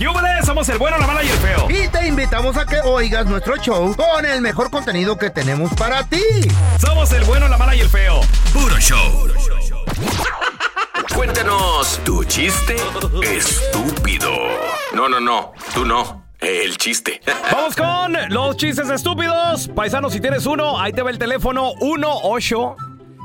¡Yúbales! Somos el bueno, la mala y el feo. Y te invitamos a que oigas nuestro show con el mejor contenido que tenemos para ti. Somos el bueno, la mala y el feo. Puro show. Cuéntanos tu chiste estúpido. No, no, no, tú no. El chiste. Vamos con los chistes estúpidos. Paisanos, si tienes uno, ahí te va el teléfono 18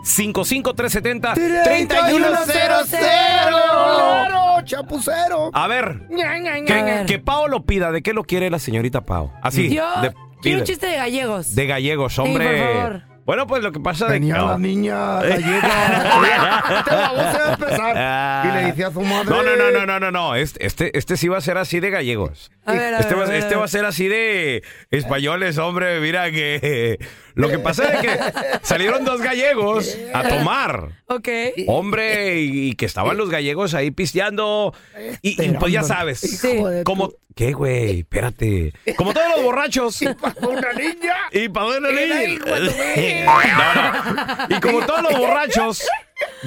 55370 3100. ¡Claro, chapucero! A ver, Ña, Ña, Ña. que, que Pao lo pida. ¿De qué lo quiere la señorita Pao? Así. Yo de, quiero pide. un chiste de gallegos. De gallegos, hombre. por favor. Bueno, pues lo que pasa de Tenía no. la niña gallega. Este baboso va a empezar. Y le dice a su madre. No, no, no, no, no, no, no. Este, este, este sí va a ser así de gallegos. A ver, a Este ver, va, a ver, este a va a ver. ser así de españoles, hombre. Mira que lo que pasa es que salieron dos gallegos a tomar. Ok. Hombre, y, y que estaban los gallegos ahí pisteando. Y, y, pues ya sabes. Sí. Como, ¿qué, güey? Espérate. Como todos los borrachos. Una niña. ¿Y para dónde Era ir? hijo de tu No, no. Y como todos los borrachos,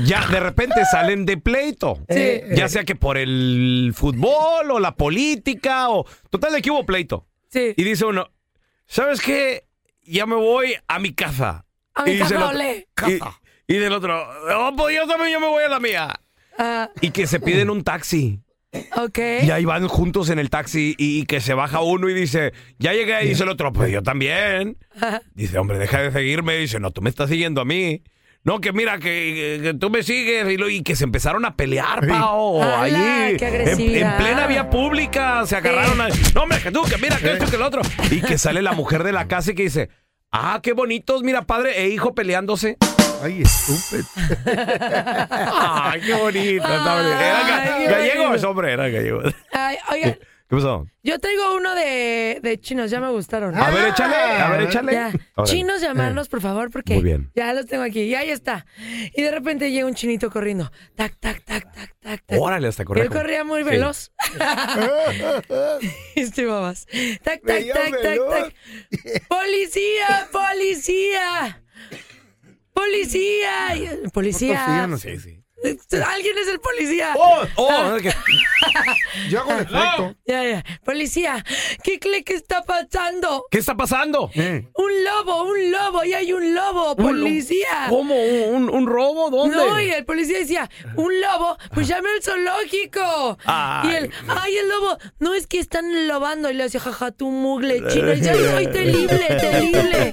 ya de repente salen de pleito. Sí. Ya sea que por el fútbol o la política o... Total de que hubo pleito. Sí. Y dice uno, ¿sabes qué? Ya me voy a mi casa. A mi casa. Y, y del otro, oh, pues yo también yo me voy a la mía. Ah, Y que se piden un taxi. ok. Y ahí van juntos en el taxi y, y que se baja uno y dice, ya llegué. Y dice el otro, pues yo también. Dice, hombre, deja de seguirme. Dice, no, tú me estás siguiendo a mí. No, que mira, que, que tú me sigues. Y, lo- y que se empezaron a pelear, Pao. ¡Hala, Allí. qué En, agresividad! en plena vía pública. Se agarraron a. No, hombre, que tú, que mira, que esto, que el otro. Y que sale la mujer de la casa y que dice, ah, qué bonitos, mira, padre e hijo peleándose. Ay, estúpido. Ay, qué bonito. Ay, qué gallegos, bonito. hombre, era gallegos. Ay, oiga, ¿Qué pasó? yo traigo uno de, de chinos, ya me gustaron. A ver, échale, a ver, échale. Ya. Órale. Chinos, llamarlos, por favor, porque Muy bien. ya los tengo aquí. Y ahí está. Y de repente llega un chinito corriendo. Tac, tac, tac, tac, tac, tac. Órale, hasta correr. Él corría muy Sí. veloz. este babas. Tac, tac, Veía tac, tac, veloz. tac. ¡Policía! ¡Policía! ¡Policía! Y- ¡Policía! Sí, sí. ¿Alguien es el policía? ¡Oh! ¡Oh! es que- Yo hago el efecto. Ya, ya. Policía, ¿qué cree que está pasando? ¿Qué está pasando? Eh. Un lobo, un lobo, y hay un lobo, policía. ¿Cómo? ¿Un, un robo? ¿Dónde? No, y el policía decía, un lobo, pues llame al zoológico. Ay. Y él, ay, el lobo, no es que están lobando. Y le decía, jaja, tu mugle chino. Y ya soy terrible, terrible.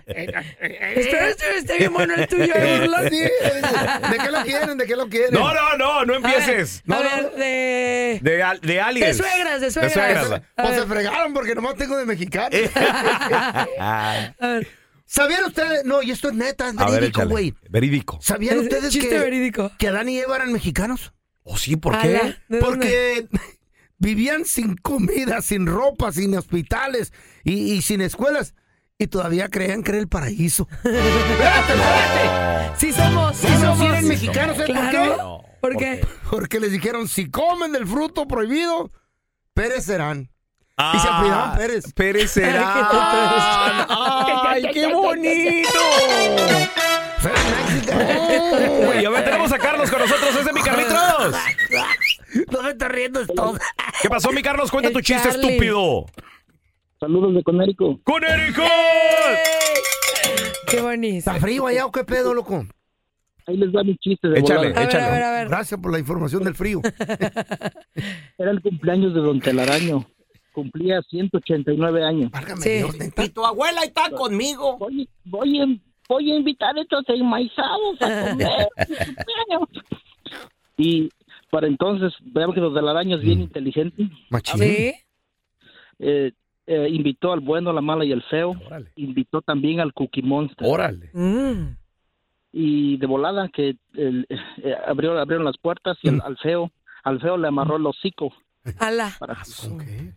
Este esté bien bueno el tuyo, ¿eh, burlón? Sí, ¿De qué lo quieren? ¿De qué lo quieren? no, no, no, no A ver, empieces. A ver, de... De, al- de aliens. De suegras, de suegras. suegras. A Pues se fregaron porque nomás tengo de mexicano. A ver. ¿Sabían ustedes? No, y esto es neta, es verídico, güey. Verídico. ¿Sabían Es- ustedes chiste que, verídico. que Adán y Eva eran mexicanos? ¿Oh, sí? ¿Por qué? ¿de? Porque vivían sin comida, sin ropa, sin hospitales y, y sin escuelas. Y todavía creían que era el paraíso. ¡Espérate, espérate! Sí somos, sí ¿Cómo somos. si eran mexicanos? ¿sabes por Claro. qué? ¿Por qué? Porque les dijeron, si comen del fruto prohibido, perecerán. Y se apellidaban Pérez. Ah, será. ¡Ay, qué bonito! Uy, a ver, tenemos a Carlos con nosotros. ¡Ese es mi Carlitos! No me estás riendo, esto. ¿Qué pasó, mi Carlos? Cuenta El tu chiste Charlie. estúpido. Saludos de Conérico. ¡Con Erico! Qué bonito. ¿Está frío allá o qué pedo, loco? Ahí les va mi chiste de Échale, volada. A ver, échale. a ver, a ver. Gracias por la información del frío. Era el cumpleaños de Don Telaraño. Cumplía 189 años. Válgame Sí. Dios, neta. tu abuela está conmigo. Voy, voy, a, voy a invitar a estos enmaizados a comer cumpleaños. Y para entonces, veamos que Don Telaraño es bien inteligente. Machín. Sí. Eh, eh, invitó al bueno, la mala y el feo. Órale. Invitó también al Cookie Monster. Órale. Mm. y de volada que el- eh, abrió, abrieron las puertas y al, al feo al feo le amarró el hocico Ala. para.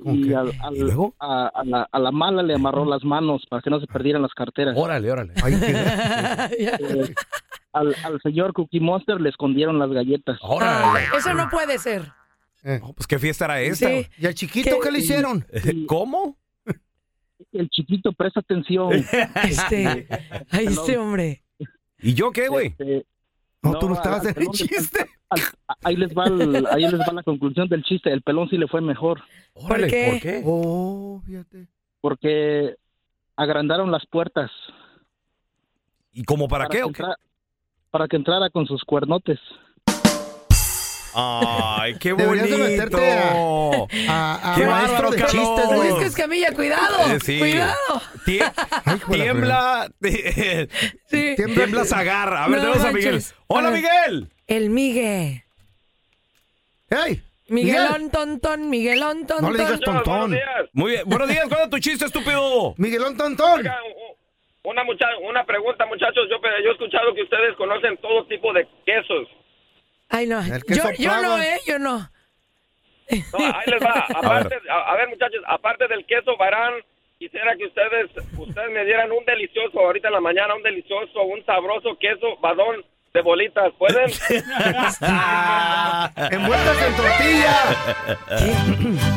¿Con y al- al- ¿Y luego? a, a la, a la mala le amarró las manos para que no se perdieran las carteras Órale, órale. Ay, qué- Ya. Eh, al, al señor Cookie Monster le escondieron las galletas Órale. Ah, eso no puede ser. No, pues qué fiesta era esta. Sí. ¿Y al chiquito ¿Qué? qué le hicieron? ¿Cómo? el chiquito presta atención Este. Ay, este hombre. ¿Y yo qué, güey? Este, No, tú no estabas en el chiste. al- ahí les va el- ahí les va la conclusión del chiste el pelón sí le fue mejor Órale, qué? ¿por qué? Oh, fíjate. porque agrandaron las puertas ¿Y cómo para qué? que o qué? entra- para que entrara con sus cuernotes Ay, qué bonito. meterte A, a Qué maestro bárbaro, de chistes, güey. Francisco Escamilla, cuidado. Eh, sí. Cuidado. Tie- Ay, tiembla. Sí. tiembla Zagar. A ver, No tenemos a Miguel. Hola, A. Miguel. El Migue. ¡Ey! Miguelón Tontón, Miguelón Tontón. No le digas tontón. Muy bien. Buenos días. ¿Cuál es tu chiste, estúpido? Miguelón Tontón. Oiga, una, mucha una pregunta, muchachos. Yo, yo he escuchado que ustedes conocen todo tipo de quesos. Ay, no. El Yo, queso yo no. ¿eh? Yo no. No, ahí les va. Aparte, a, a ver, muchachos, aparte del queso varán, quisiera que ustedes ustedes me dieran un delicioso, ahorita en la mañana, un delicioso, un sabroso queso badón de bolitas. ¿Pueden? Envueltas en tortilla.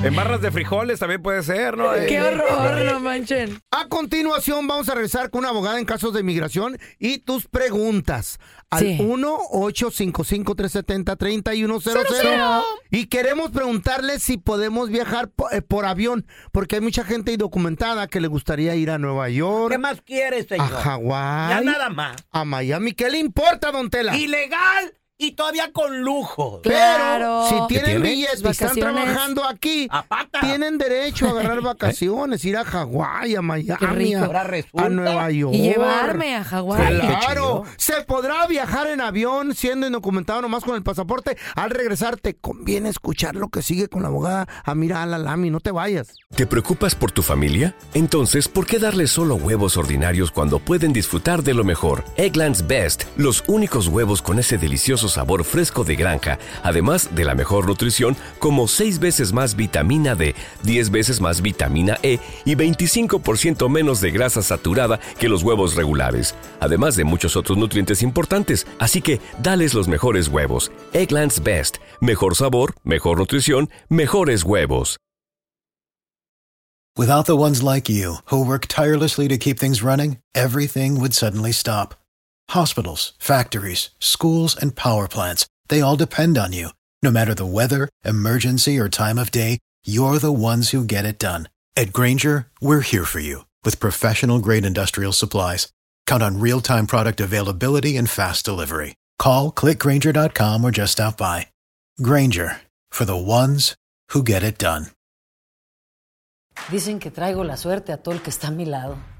En barras de frijoles también puede ser, ¿no? Qué horror, no manchen. A continuación vamos a regresar con una abogada en casos de inmigración y tus preguntas al Sí. 1-855-370-3100. Y queremos preguntarle si podemos viajar eh, por, avión, porque hay mucha gente indocumentada que le gustaría ir a Nueva York, ¿Qué más quieres, a señor? Hawái, Ya nada más. a Miami. ¿Qué le importa, don Tela? Ilegal y todavía con lujo. Pero Claro. si ¿Qué tienen tiene? billetes y están trabajando aquí, A pata. tienen derecho a agarrar vacaciones, ir a Hawái, a Miami, a, a Nueva York. Y llevarme a Hawái. Claro, se podrá viajar en avión siendo indocumentado nomás con el pasaporte. Al regresar te conviene escuchar lo que sigue con la abogada Amira Alalami, no te vayas. ¿Te preocupas por tu familia? Entonces, ¿por qué darles solo huevos ordinarios cuando pueden disfrutar de lo mejor? Eggland's Best, los únicos huevos con ese delicioso sabor fresco de granja, además de la mejor nutrición, como 6 veces más vitamina D, 10 veces más vitamina E y 25% menos de grasa saturada que los huevos regulares, además de muchos otros nutrientes importantes. Así que, dales los mejores huevos. Eggland's Best, mejor sabor, mejor nutrición, mejores huevos. Without the ones like you, who work tirelessly to keep things running, everything would suddenly stop. Hospitals, factories, schools, and power plants, they all depend on you. No matter the weather, emergency, or time of day, you're the ones who get it done. At Granger, we're here for you with professional grade industrial supplies. Count on real time product availability and fast delivery. Call clickgranger.com or just stop by. Granger for the ones who get it done. Dicen que traigo la suerte a todo el que está a mi lado.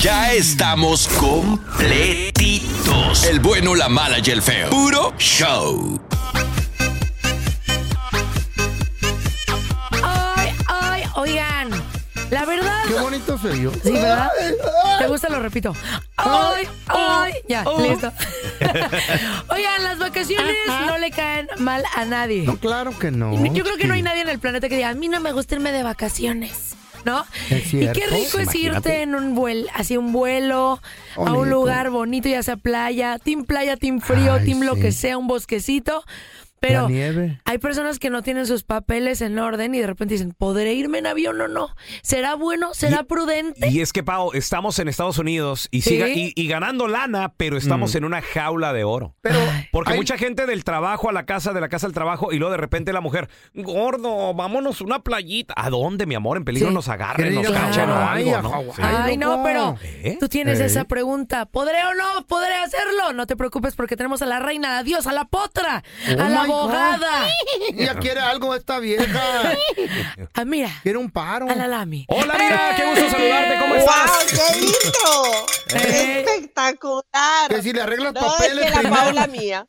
Ya estamos completitos. El bueno, la mala y el feo. Puro show. Ay, ay, oigan. La verdad. Qué bonito serio. Sí, ¿verdad? ¿Te gusta? Lo repito. Ay, ay. Oh, ya, oh. listo. Oigan, las vacaciones no le caen mal a nadie. No, claro que no. Yo creo que no hay nadie en el planeta que diga, a mí no me gusta irme de vacaciones. ¿No? Es y qué rico es irte en un vuelo, así un vuelo, a un lugar bonito, ya sea playa, team playa, team frío, Ay, team lo que sea, un bosquecito. Pero La nieve. hay personas que no tienen sus papeles en orden y de repente dicen, ¿podré irme en avión o no? ¿Será bueno? ¿Será prudente? Y es que, Pau, estamos en Estados Unidos y, Sí. siga- y, y ganando lana, pero estamos en una jaula de oro. Pero Porque hay- mucha gente del trabajo a la casa, de la casa al trabajo, y luego de repente la mujer, gordo, vámonos una playita. ¿A dónde, mi amor? En peligro Sí. nos agarren, nos cachan o algo. Ay, no, pero ¿Eh? tú tienes esa pregunta. ¿Podré o no? ¿Podré hacerlo? No te preocupes porque tenemos a la reina, a Dios, a la potra, Oh a la. Abogada. Ella quiere algo esta vieja. Ah, mira, Quiere un paro. a la Lami. Hola, amiga, qué gusto saludarte, ¿cómo estás? ¡Wow! ¡Qué lindo! Eh. ¡Espectacular! Que si le arreglas no, es papeles que la. Paula mía.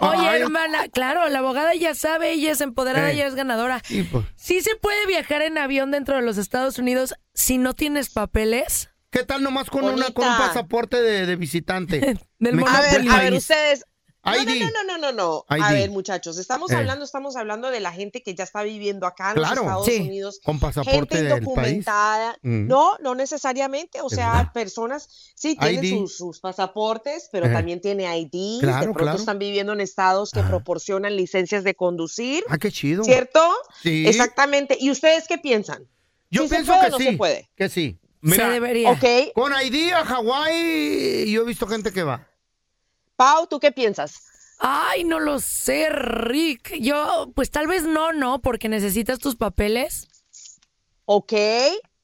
Oye, Ay. hermana, claro, la abogada ya sabe, ella es empoderada, Ey. ella es ganadora. Sí, pues. ¿Sí se puede viajar en avión dentro de los Estados Unidos si no tienes papeles? ¿Qué tal nomás con, una, con un pasaporte de, de visitante? Del A ver, a ver, ustedes. No, no, no, no, no, no, no. A ID. ver, muchachos, estamos Eh. hablando, estamos hablando de la gente que ya está viviendo acá en los. Estados Sí. Unidos. Con pasaporte gente del país. indocumentada. Mm. No, no necesariamente. O ¿De sea, verdad? personas sí tienen sus, sus pasaportes, pero Eh. también tiene ID. Claro, de pronto claro. están viviendo en estados que Ah. proporcionan licencias de conducir. Ah, qué chido. ¿Cierto? Sí. Exactamente. ¿Y ustedes qué piensan? Yo ¿Sí se pienso puede que o no sí. se puede? Que sí. Mira, se debería. Ok. Con ID a Hawái, yo he visto gente que va. Pau, ¿tú qué piensas? Ay, no lo sé, Rick. Yo, pues tal vez no, no, porque necesitas tus papeles. Ok.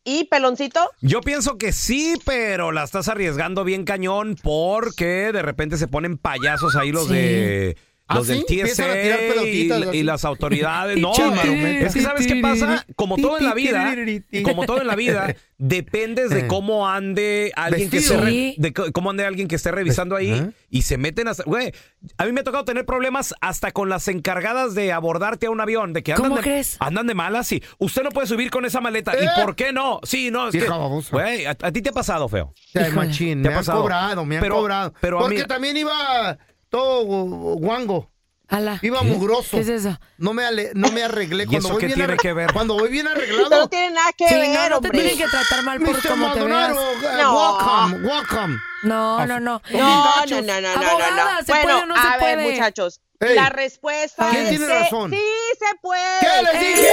¿Y peloncito? Yo pienso que sí, pero la estás arriesgando bien cañón porque de repente se ponen payasos ahí los Sí. de ¿Ah, los del sí? Empiezan a tirar TSA y, las autoridades. No, Pinche mano, marometa. es que sabes qué pasa, como todo en la vida, como todo en la vida, dependes de Eh. cómo ande alguien que esté de cómo ande alguien que esté revisando ahí y se meten hasta, güey, a mí me ha tocado tener problemas hasta con las encargadas de abordarte a un avión, de que andan ¿Cómo de, crees? andan de malas y usted no puede subir con esa maleta. ¿Eh? ¿Y por qué no? Sí, no, es Vieja güey, a, a ti te ha pasado, feo. ¿Te me ha han pasado? cobrado, me han Pero- cobrado. pero a Porque mí- también iba todo gu- guango. Ala. Iba mugroso. ¿Qué es eso? No me, ale- no me arreglé. ¿Y Cuando eso voy qué bien tiene que ver? Cuando voy bien arreglado. No tiene nada que Sí, ver, no, no te hombre. tienen que tratar mal por Mr. cómo te veas. Eh, No. welcome, welcome. No, no, no. No, no, no, no, no, no, Abogada, no. ¿se bueno, puede o no se a ver, puede? muchachos, la respuesta ¿Quién es tiene razón? sí se puede. ¿Qué les dije?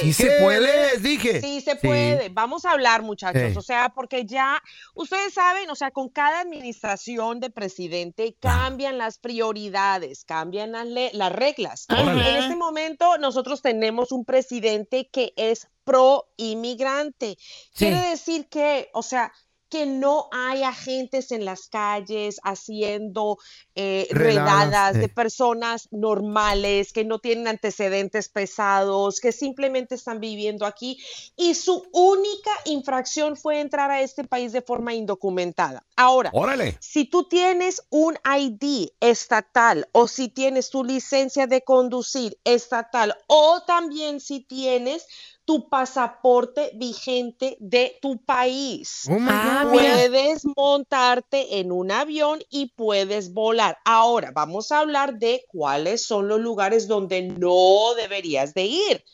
Sí se ¿Qué puede. les dije? Sí se puede. Vamos a hablar, muchachos. O sea, porque ya, ustedes saben, o sea, con cada administración de presidente cambian las prioridades, cambian las, las reglas. Órale. En este momento, nosotros tenemos un presidente que es pro inmigrante. Quiere decir que, o sea, que no hay agentes en las calles haciendo eh, Redadas, redadas de personas normales, que no tienen antecedentes pesados, que simplemente están viviendo aquí y su única infracción fue entrar a este país de forma indocumentada. Ahora, Órale. si tú tienes un ID estatal o si tienes tu licencia de conducir estatal o también si tienes tu pasaporte vigente de tu país. Oh Ah, mira. Puedes montarte en un avión y puedes volar. Ahora, vamos a hablar de cuáles son los lugares donde no deberías de ir.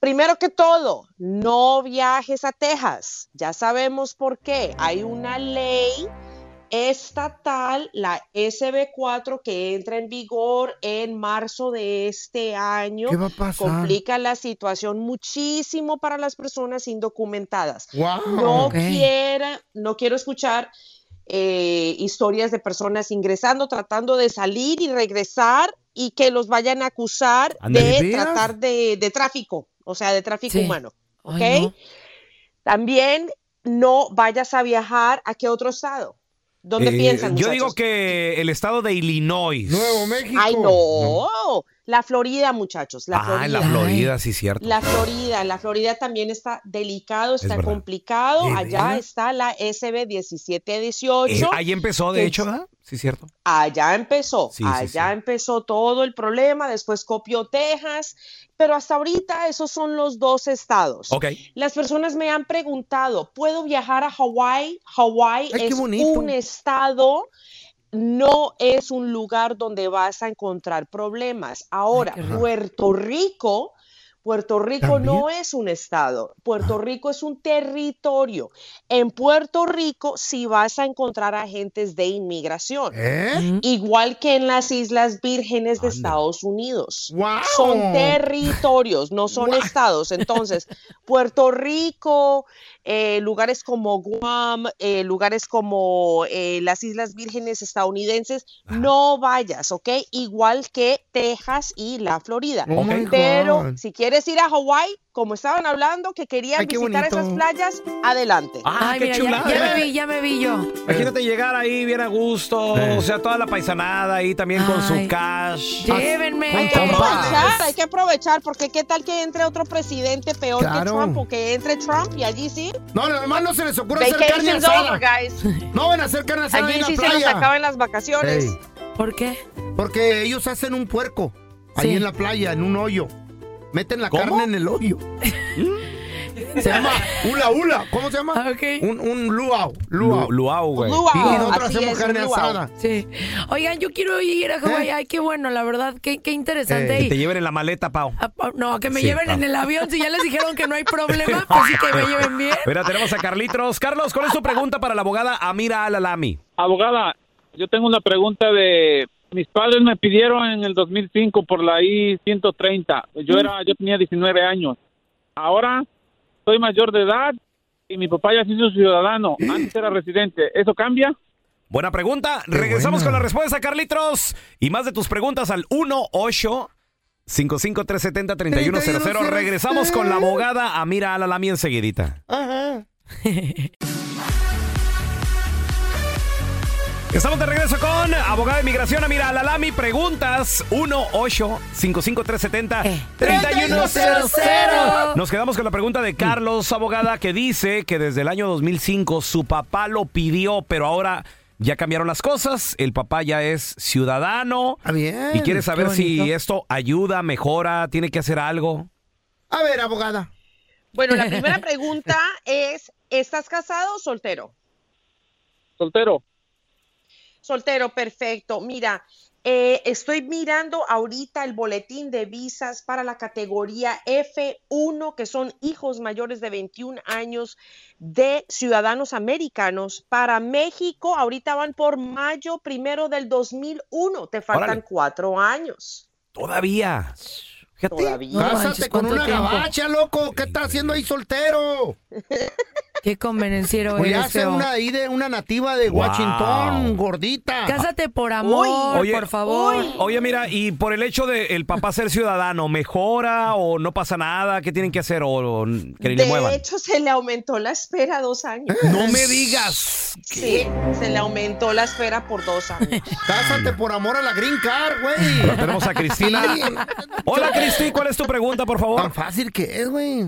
Primero que todo, no viajes a Texas. Ya sabemos por qué. Hay una ley estatal, la SB4, que entra en vigor en marzo de este año. ¿Qué va a pasar? Complica la situación muchísimo para las personas indocumentadas. Wow. No Ok. quiera, no quiero escuchar eh, historias de personas ingresando, tratando de salir y regresar y que los vayan a acusar de tratar de, de tráfico, o sea, de tráfico Sí. humano. ¿Ok? Ay, no. También no vayas a viajar a qué otro estado. ¿Dónde Eh, piensan? Yo muchachos? digo que el estado de Illinois. Nuevo México. Ay, no. La Florida, muchachos, la ah, Florida. en la Florida, sí, cierto. La Florida, la Florida también está delicado, está complicado. ¿De Allá está la SB 1718. Eh, ahí empezó, de hecho, ¿verdad? Sí, cierto. Allá empezó, Sí, sí, allá empezó todo el problema, después copió Texas, pero hasta ahorita esos son los dos estados. Ok. Las personas me han preguntado, ¿puedo viajar a Hawái? Hawái es un estado, no es un lugar donde vas a encontrar problemas. Ahora. Puerto Rico, Puerto Rico no es un estado, Puerto Rico es un territorio. En Puerto Rico sí vas a encontrar agentes de inmigración. ¿Eh? Igual que en las Islas Vírgenes de Estados Unidos. Son territorios, no son estados. Entonces, Puerto Rico, eh, lugares como Guam, eh, lugares como eh, las Islas Vírgenes estadounidenses, no vayas, ¿ok? Igual que Texas y la Florida. Oh Pero si quieres ir a Hawái, como estaban hablando, que querían Ay, visitar esas bonito. playas, adelante. Ah, Ay, qué mira, ya, chulada. ya me vi, ya me vi yo. Imagínate llegar ahí bien a gusto, o sea, toda la paisanada ahí también con su Ay. cash. Llévenme. Hay que aprovechar, hay que aprovechar, porque qué tal que entre otro presidente peor Claro. que Trump, o que entre Trump y allí sí. No, además no se les ocurre hacer carne asada. over, guys. No van a hacer carne asada Allí en la sí se nos playa. acaban las vacaciones. Ey, ¿Por qué? porque ellos hacen un puerco ahí Sí. en la playa, en un hoyo. Meten la ¿Cómo? carne en el hoyo. se llama hula hula. ¿Cómo se llama? Ah, ok. Un, un luau. Luau. Lu- Luau, güey. Luau, Y nosotros así hacemos es, carne luau. asada. Sí. Oigan, yo quiero ir a Hawái. Ay, qué bueno, la verdad. Qué, qué interesante. Eh, Que te lleven en la maleta, Pau. Ah, No, que me Sí, lleven en el avión. Si ya les dijeron que no hay problema, pues sí que me lleven bien. Mira, tenemos a Carlitos. Carlos, ¿cuál es tu pregunta para la abogada Amira Alalami? Abogada, yo tengo una pregunta de mis padres me pidieron en el 2005 por la I-130. Yo era yo tenía 19 años. Ahora soy mayor de edad y mi papá ya se hizo ciudadano. Antes era residente. ¿Eso cambia? Buena pregunta. Regresamos con la respuesta, Carlitos. Y más de tus preguntas al 18 55 370 3100 Regresamos con la abogada Amira Alalami enseguidita. Ajá. Estamos de regreso con abogada de inmigración Amira Alalami. Preguntas 18 55 370 3100 Nos quedamos con la pregunta de Carlos, abogada, que dice que desde el año 2005 su papá lo pidió, pero ahora ya cambiaron las cosas. El papá ya es ciudadano Ah, bien. y quiere saber si esto ayuda, mejora, tiene que hacer algo. A ver, abogada. Bueno, la primera pregunta es, ¿estás casado o soltero? Soltero. Soltero, perfecto. Mira, eh, estoy mirando ahorita el boletín de visas para la categoría F1, que son hijos mayores de 21 años de ciudadanos americanos. Para México, ahorita van por mayo primero del 2001. Te faltan Órale. cuatro años. Todavía. Fíjate. Todavía. No Cásate con ¿cuánto una tiempo? gabacha, loco. ¿Qué estás haciendo ahí soltero? Qué convenenciero Pues eres, feo. una ahí de una nativa de Wow. Washington, gordita. Cásate por amor, Oye, por favor. Oye, mira, y por el hecho de el papá ser ciudadano, ¿mejora o no pasa nada? ¿Qué tienen que hacer o, o que ni le De muevan? hecho, se le aumentó la espera dos años. No me digas. Sí, se le aumentó la espera por dos años. Cásate por amor a la green card, güey. tenemos a Cristina. Hola, Cristi, ¿cuál es tu pregunta, por favor? Tan fácil que es, güey.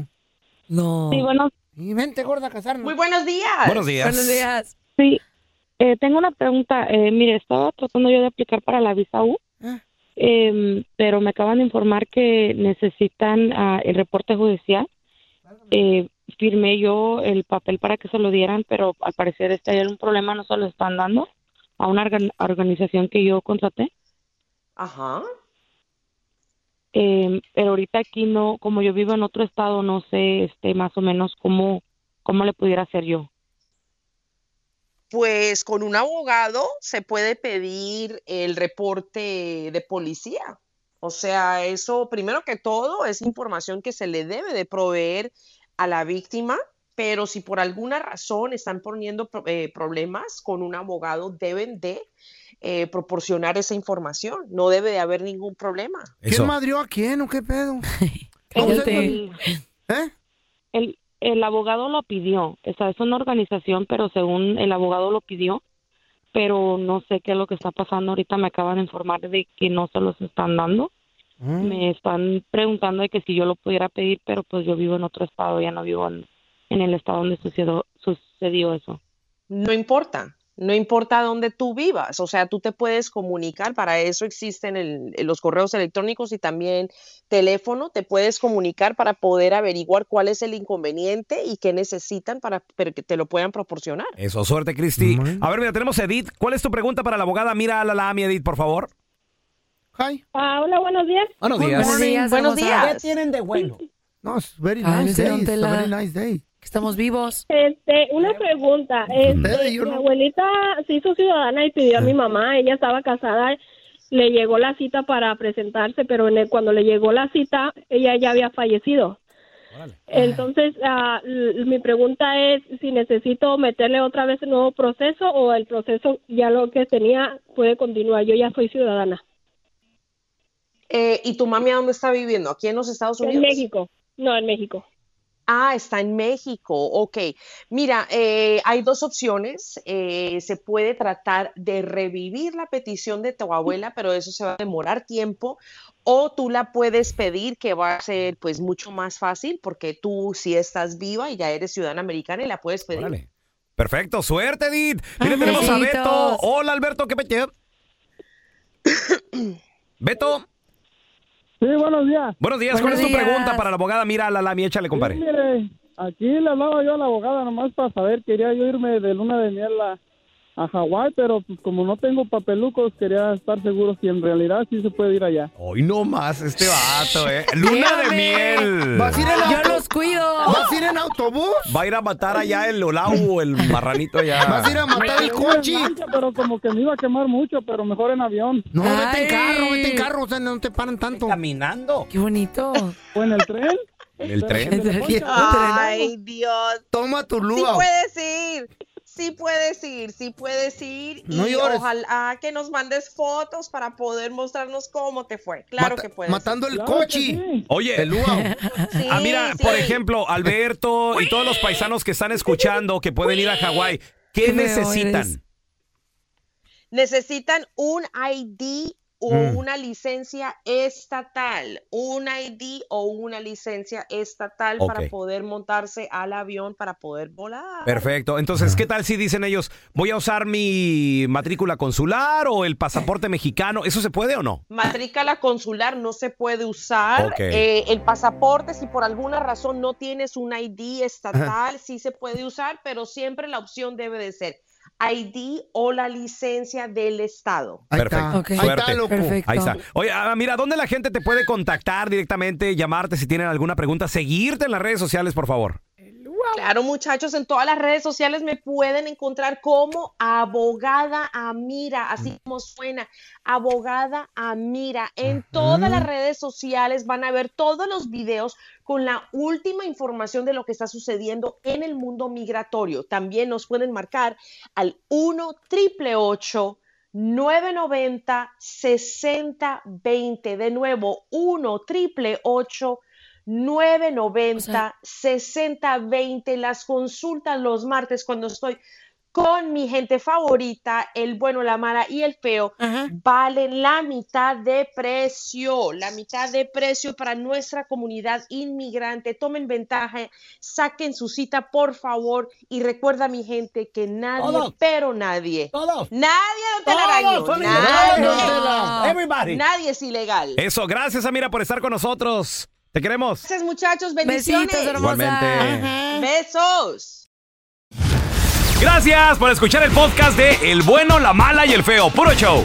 No. Sí, bueno, Y vente, gorda, a casarnos. Muy buenos días. Buenos días. Buenos días. sí. Eh, tengo una pregunta. Eh, mire, estaba tratando yo de aplicar para la visa U, Ah. eh, pero me acaban de informar que necesitan ah, el reporte judicial. Eh, firmé yo el papel para que se lo dieran, pero al parecer este hay un problema, no se lo están dando a una organ- organización que yo contraté. Ajá. Eh, pero ahorita aquí no, como yo vivo en otro estado, no sé este más o menos cómo, cómo le pudiera hacer yo. Pues con un abogado se puede pedir el reporte de policía. O sea, eso primero que todo es información que se le debe de proveer a la víctima, pero si por alguna razón están poniendo eh, problemas con un abogado, deben de eh, proporcionar esa información. No debe de haber ningún problema. ¿Quién madrió a quién o qué pedo? El, el, el abogado lo pidió, o sea, es una organización, pero según el abogado lo pidió, pero no sé qué es lo que está pasando. Ahorita me acaban de informar de que no se los están dando Me están preguntando de que si yo lo pudiera pedir, pero pues yo vivo en otro estado, ya no vivo en, en el estado donde sucedió, sucedió eso. No importa, no importa dónde tú vivas, o sea, tú te puedes comunicar, para eso existen el- los correos electrónicos y también teléfono, te puedes comunicar para poder averiguar cuál es el inconveniente y qué necesitan para que te lo puedan proporcionar. Eso, suerte, Cristi. A ver, mira, tenemos a Edith. ¿Cuál es tu pregunta para la abogada? Mira a la Lami, Edith, por favor. Hi. Ah, hola, buenos días. Buenos días. Buenos días, Buenos días. ¿Qué tienen de bueno? No, es very nice Mr. day. It's a very nice day. Que Estamos vivos. Este, una pregunta. Este, yo mi no- abuelita se hizo ciudadana y pidió a mi mamá, ella estaba casada, le llegó la cita para presentarse, pero en el- cuando le llegó la cita, ella ya había fallecido. Entonces, ah, l- mi pregunta es si necesito meterle otra vez el nuevo proceso o el proceso ya lo que tenía puede continuar. Yo ya soy ciudadana. Eh, ¿Y tu mami a dónde está viviendo? ¿Aquí en los Estados Unidos? En México. No, en México. Ah, está en México. Ok. Mira, eh, hay dos opciones. Eh, se puede tratar de revivir la petición de tu abuela, pero eso se va a demorar tiempo. O tú la puedes pedir, que va a ser pues mucho más fácil, porque tú si estás viva y ya eres ciudadana americana y la puedes pedir. Órale. Perfecto, suerte, Edith. Mira, tenemos a. Beto. Hola, Alberto, ¿qué peche? Beto, Sí, buenos días. buenos días. ¿Cuál es Buenos tu días. pregunta para la abogada? Mira la Lami, échale, compadre. Mire, aquí le hablaba yo a la abogada nomás para saber, quería yo irme de luna de miel a, a Hawái, pero pues como no tengo papelucos, quería estar seguro si en realidad sí se puede ir allá. Hoy no más este vato, ¿eh? Luna de miel. ¿Vas a ir en Yo los cuido. ¿Vas a ir en autobús? Va a ir a matar allá el Olau, el marranito allá. ¿Vas a ir a matar el coche? Pero como que me iba a quemar mucho, pero mejor en avión. No, vete en carro, vete en carro, o sea, no te paran tanto. Caminando. Qué bonito. O en el tren. En el tren. Ay, Dios. Toma tu Sí lúa. puedes ir, sí puedes ir, sí puedes ir. No y llores. ojalá que nos mandes fotos para poder mostrarnos cómo te fue. Claro Mata- que puedes. Matando el Claro coche. sí. Oye, El. Sí, Ah, mira, sí. por ejemplo, Alberto y todos los paisanos que están escuchando que pueden ir a Hawái, ¿qué necesitan? Necesitan un ID o Mm. una licencia estatal, un ID o una licencia estatal para poder montarse al avión para poder volar. Perfecto. Entonces, ¿qué tal si dicen ellos, voy a usar mi matrícula consular o el pasaporte mexicano? ¿Eso se puede o no? Matrícula consular no se puede usar. Eh, el pasaporte, si por alguna razón no tienes un ID estatal, sí se puede usar, pero siempre la opción debe de ser ID o la licencia del estado. Ahí Perfecto. está. Ok. Ahí está, loco. Perfecto. Ahí está. Oye, ah, mira, ¿dónde la gente te puede contactar directamente, llamarte si tienen alguna pregunta, seguirte en las redes sociales, por favor? Claro, muchachos, en todas las redes sociales me pueden encontrar como abogada Amira, así como suena, abogada Amira. En todas las redes sociales van a ver todos los videos con la última información de lo que está sucediendo en el mundo migratorio. También nos pueden marcar al 1 triple 990 6020. De nuevo, 1 triple 990 6020 las consultas los martes cuando estoy con mi gente favorita, el bueno, la mala y el feo, valen la mitad de precio, la mitad de precio para nuestra comunidad inmigrante. Tomen ventaja, saquen su cita, por favor, y recuerda, mi gente, que nadie, Todos. pero nadie, Todos. nadie, Telaraño, Todos nadie. Everybody. nadie es ilegal. Eso, gracias, Amira, por estar con nosotros. Te queremos. Gracias, muchachos. Bendiciones. Besitos, hermosa. Igualmente. Besos. Gracias por escuchar el podcast de El bueno, la mala y el feo. Puro show.